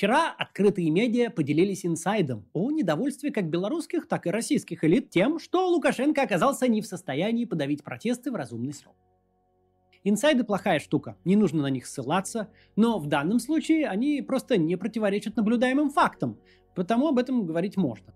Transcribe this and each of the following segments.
Вчера открытые медиа поделились инсайдом о недовольстве как белорусских, так и российских элит тем, что Лукашенко оказался не в состоянии подавить протесты в разумный срок. Инсайды плохая штука, не нужно на них ссылаться, но в данном случае они просто не противоречат наблюдаемым фактам, потому об этом говорить можно.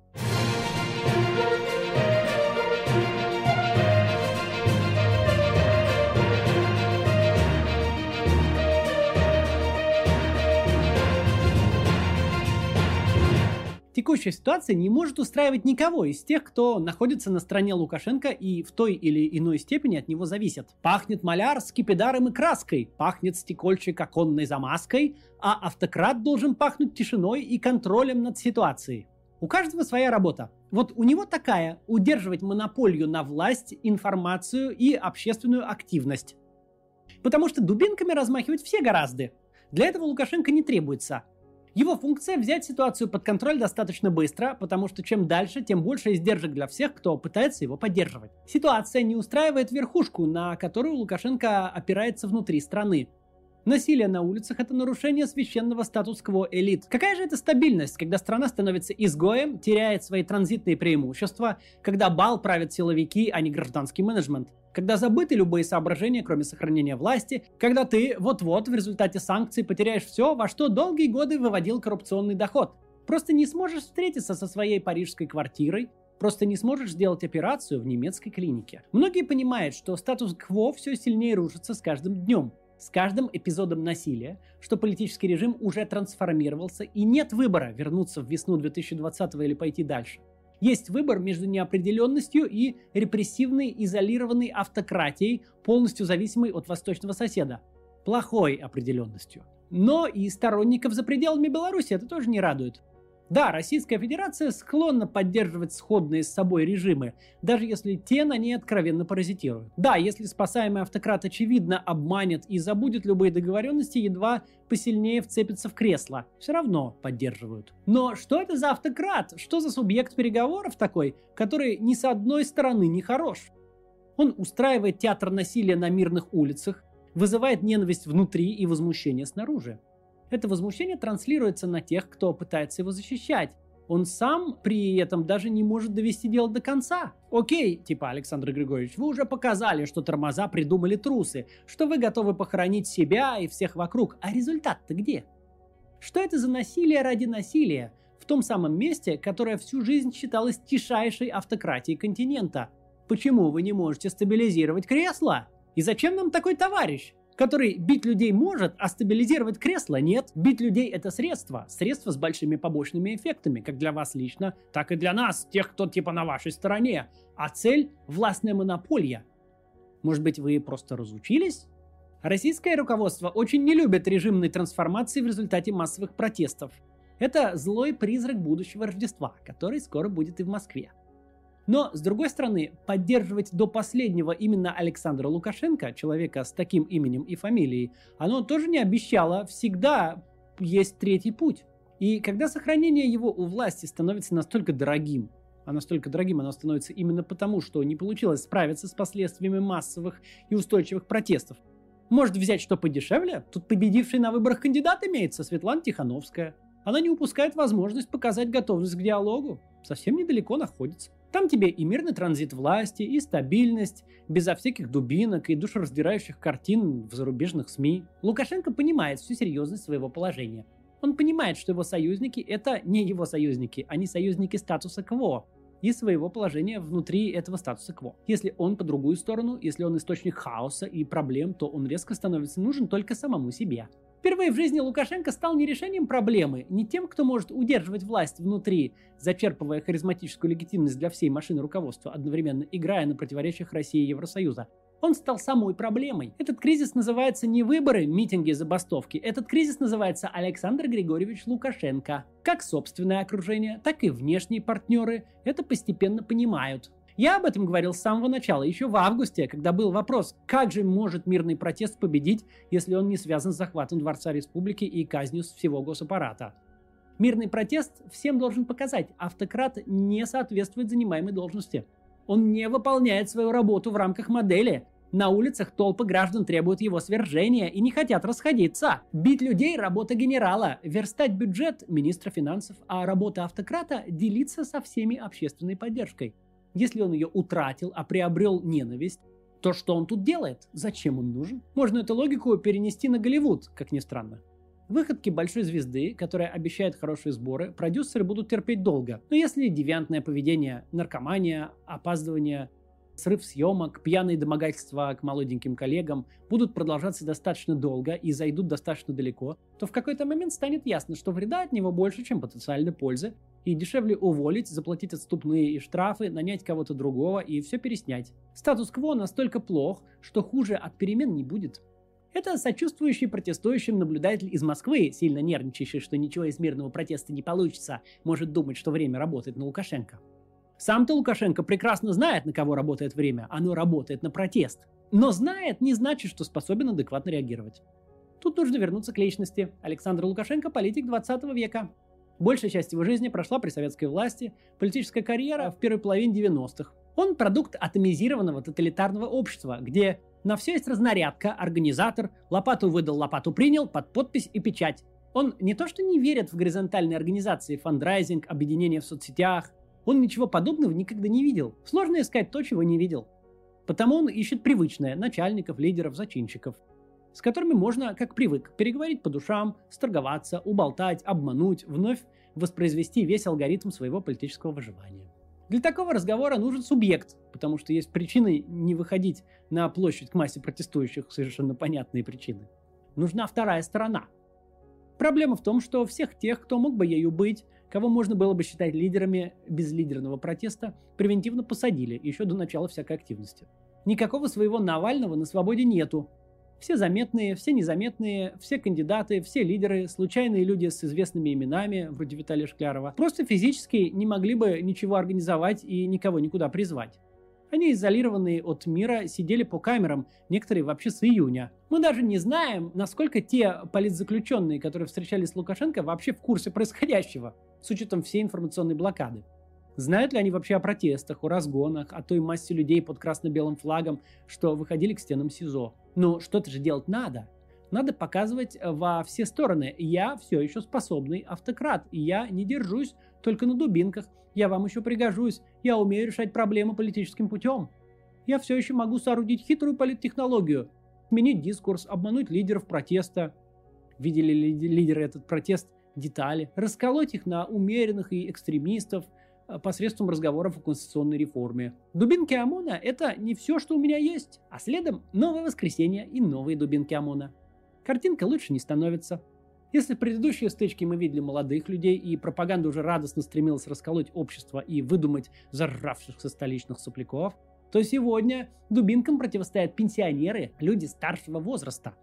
Текущая ситуация не может устраивать никого из тех, кто находится на стороне Лукашенко и в той или иной степени от него зависит. Пахнет маляр с кипидаром и краской, пахнет стекольчик оконной замазкой, а автократ должен пахнуть тишиной и контролем над ситуацией. У каждого своя работа. Вот у него такая – удерживать монополию на власть, информацию и общественную активность. Потому что дубинками размахивать все гораздо. Для этого Лукашенко не требуется – его функция взять ситуацию под контроль достаточно быстро, потому что чем дальше, тем больше издержек для всех, кто пытается его поддерживать. Ситуация не устраивает верхушку, на которую Лукашенко опирается внутри страны. Насилие на улицах – это нарушение священного статус-кво элит. Какая же это стабильность, когда страна становится изгоем, теряет свои транзитные преимущества, когда бал правят силовики, а не гражданский менеджмент? Когда забыты любые соображения, кроме сохранения власти, когда ты вот-вот в результате санкций потеряешь все, во что долгие годы выводил коррупционный доход. Просто не сможешь встретиться со своей парижской квартирой, просто не сможешь сделать операцию в немецкой клинике. Многие понимают, что статус-кво все сильнее рушится с каждым днем с каждым эпизодом насилия, что политический режим уже трансформировался и нет выбора вернуться в весну 2020 или пойти дальше. Есть выбор между неопределенностью и репрессивной изолированной автократией, полностью зависимой от восточного соседа. Плохой определенностью. Но и сторонников за пределами Беларуси это тоже не радует. Да, Российская Федерация склонна поддерживать сходные с собой режимы, даже если те на ней откровенно паразитируют. Да, если спасаемый автократ очевидно обманет и забудет любые договоренности, едва посильнее вцепится в кресло, все равно поддерживают. Но что это за автократ? Что за субъект переговоров такой, который ни с одной стороны не хорош? Он устраивает театр насилия на мирных улицах, вызывает ненависть внутри и возмущение снаружи. Это возмущение транслируется на тех, кто пытается его защищать. Он сам при этом даже не может довести дело до конца. Окей, типа Александр Григорьевич, вы уже показали, что тормоза придумали трусы, что вы готовы похоронить себя и всех вокруг, а результат-то где? Что это за насилие ради насилия? В том самом месте, которое всю жизнь считалось тишайшей автократией континента. Почему вы не можете стабилизировать кресло? И зачем нам такой товарищ? Который бить людей может, а стабилизировать кресло нет. Бить людей это средство. Средство с большими побочными эффектами, как для вас лично, так и для нас, тех, кто типа на вашей стороне. А цель – властная монополия. Может быть, вы просто разучились? Российское руководство очень не любит режимной трансформации в результате массовых протестов. Это злой призрак будущего Рождества, который скоро будет и в Москве. Но, с другой стороны, поддерживать до последнего именно Александра Лукашенко, человека с таким именем и фамилией, оно тоже не обещало всегда есть третий путь. И когда сохранение его у власти становится настолько дорогим, а настолько дорогим оно становится именно потому, что не получилось справиться с последствиями массовых и устойчивых протестов, может взять что подешевле? Тут победивший на выборах кандидат имеется, Светлана Тихановская. Она не упускает возможность показать готовность к диалогу. Совсем недалеко находится. Там тебе и мирный транзит власти, и стабильность, безо всяких дубинок и душераздирающих картин в зарубежных СМИ. Лукашенко понимает всю серьезность своего положения. Он понимает, что его союзники – это не его союзники, они союзники статуса КВО и своего положения внутри этого статуса КВО. Если он по другую сторону, если он источник хаоса и проблем, то он резко становится нужен только самому себе. Впервые в жизни Лукашенко стал не решением проблемы, не тем, кто может удерживать власть внутри, зачерпывая харизматическую легитимность для всей машины руководства, одновременно играя на противоречиях России и Евросоюза. Он стал самой проблемой. Этот кризис называется не выборы, митинги, забастовки. Этот кризис называется Александр Григорьевич Лукашенко. Как собственное окружение, так и внешние партнеры это постепенно понимают. Я об этом говорил с самого начала, еще в августе, когда был вопрос, как же может мирный протест победить, если он не связан с захватом Дворца Республики и казнью всего госаппарата. Мирный протест всем должен показать, автократ не соответствует занимаемой должности. Он не выполняет свою работу в рамках модели. На улицах толпы граждан требуют его свержения и не хотят расходиться. Бить людей – работа генерала, верстать бюджет – министра финансов, а работа автократа – делиться со всеми общественной поддержкой. Если он ее утратил, а приобрел ненависть, то что он тут делает? Зачем он нужен? Можно эту логику перенести на Голливуд, как ни странно. Выходки большой звезды, которая обещает хорошие сборы, продюсеры будут терпеть долго. Но если девиантное поведение, наркомания, опаздывание, срыв съемок, пьяные домогательства к молоденьким коллегам будут продолжаться достаточно долго и зайдут достаточно далеко, то в какой-то момент станет ясно, что вреда от него больше, чем потенциальной пользы, и дешевле уволить, заплатить отступные и штрафы, нанять кого-то другого и все переснять. Статус-кво настолько плох, что хуже от перемен не будет. Это сочувствующий протестующим наблюдатель из Москвы, сильно нервничающий, что ничего из мирного протеста не получится, может думать, что время работает на Лукашенко. Сам-то Лукашенко прекрасно знает, на кого работает время. Оно работает на протест. Но знает не значит, что способен адекватно реагировать. Тут нужно вернуться к личности. Александр Лукашенко – политик 20 века. Большая часть его жизни прошла при советской власти, политическая карьера в первой половине 90-х. Он продукт атомизированного тоталитарного общества, где на все есть разнарядка, организатор, лопату выдал, лопату принял, под подпись и печать. Он не то что не верит в горизонтальные организации, фандрайзинг, объединения в соцсетях – он ничего подобного никогда не видел. Сложно искать то, чего не видел. Потому он ищет привычное – начальников, лидеров, зачинщиков, с которыми можно, как привык, переговорить по душам, сторговаться, уболтать, обмануть, вновь воспроизвести весь алгоритм своего политического выживания. Для такого разговора нужен субъект, потому что есть причины не выходить на площадь к массе протестующих, совершенно понятные причины. Нужна вторая сторона. Проблема в том, что всех тех, кто мог бы ею быть, кого можно было бы считать лидерами безлидерного протеста, превентивно посадили еще до начала всякой активности. Никакого своего Навального на свободе нету. Все заметные, все незаметные, все кандидаты, все лидеры, случайные люди с известными именами, вроде Виталия Шклярова, просто физически не могли бы ничего организовать и никого никуда призвать. Они, изолированные от мира, сидели по камерам, некоторые вообще с июня. Мы даже не знаем, насколько те политзаключенные, которые встречались с Лукашенко, вообще в курсе происходящего, с учетом всей информационной блокады. Знают ли они вообще о протестах, о разгонах, о той массе людей под красно-белым флагом, что выходили к стенам СИЗО? Но что-то же делать надо. Надо показывать во все стороны. Я все еще способный автократ, я не держусь только на дубинках. Я вам еще пригожусь. Я умею решать проблемы политическим путем. Я все еще могу соорудить хитрую политтехнологию, сменить дискурс, обмануть лидеров протеста. Видели ли лидеры этот протест? Детали. Расколоть их на умеренных и экстремистов э, посредством разговоров о конституционной реформе. Дубинки ОМОНа – это не все, что у меня есть, а следом новое воскресенье и новые дубинки ОМОНа. Картинка лучше не становится. Если в предыдущие стычки мы видели молодых людей, и пропаганда уже радостно стремилась расколоть общество и выдумать заржавшихся столичных сопляков, то сегодня дубинкам противостоят пенсионеры, люди старшего возраста.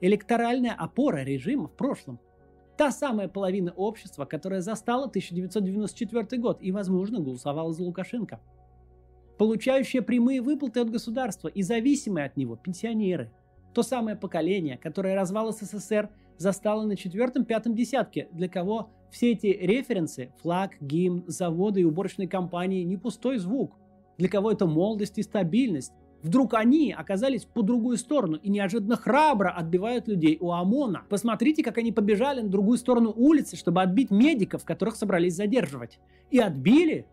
Электоральная опора режима в прошлом. Та самая половина общества, которая застала 1994 год и, возможно, голосовала за Лукашенко. Получающие прямые выплаты от государства и зависимые от него пенсионеры. То самое поколение, которое развал СССР застала на четвертом-пятом десятке, для кого все эти референсы, флаг, гимн, заводы и уборочные компании не пустой звук, для кого это молодость и стабильность. Вдруг они оказались по другую сторону и неожиданно храбро отбивают людей у ОМОНа. Посмотрите, как они побежали на другую сторону улицы, чтобы отбить медиков, которых собрались задерживать. И отбили,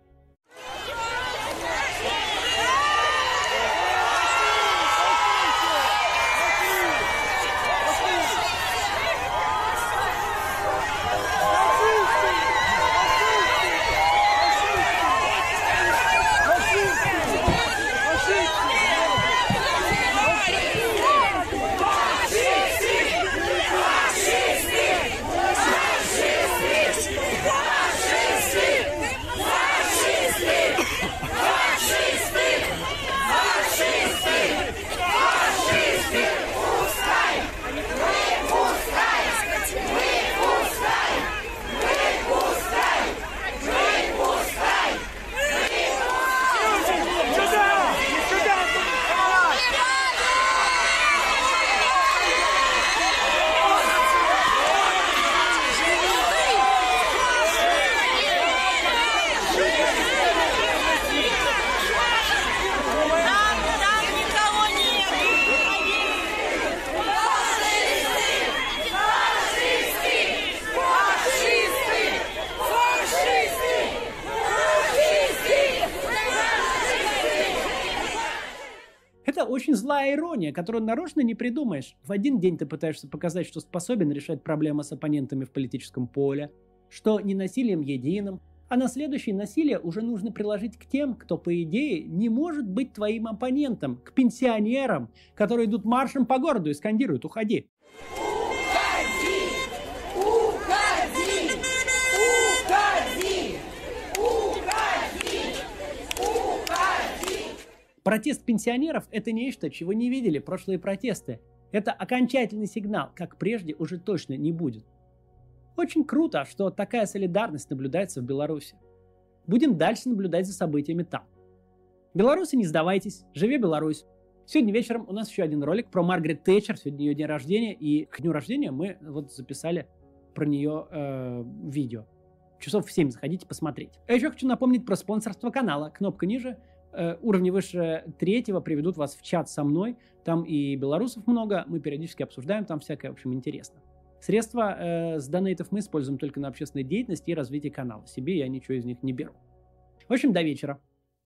очень злая ирония, которую нарочно не придумаешь. В один день ты пытаешься показать, что способен решать проблемы с оппонентами в политическом поле, что не насилием единым, а на следующее насилие уже нужно приложить к тем, кто, по идее, не может быть твоим оппонентом, к пенсионерам, которые идут маршем по городу и скандируют «Уходи!». Протест пенсионеров – это нечто, чего не видели прошлые протесты. Это окончательный сигнал, как прежде уже точно не будет. Очень круто, что такая солидарность наблюдается в Беларуси. Будем дальше наблюдать за событиями там. Беларусы, не сдавайтесь, живи Беларусь. Сегодня вечером у нас еще один ролик про Маргарет Тэтчер, сегодня ее день рождения, и к дню рождения мы вот записали про нее э, видео. Часов в 7 заходите посмотреть. А еще хочу напомнить про спонсорство канала. Кнопка ниже – уровни выше третьего приведут вас в чат со мной. Там и белорусов много, мы периодически обсуждаем там всякое, в общем, интересно. Средства э, с донейтов мы используем только на общественной деятельности и развитие канала. Себе я ничего из них не беру. В общем, до вечера.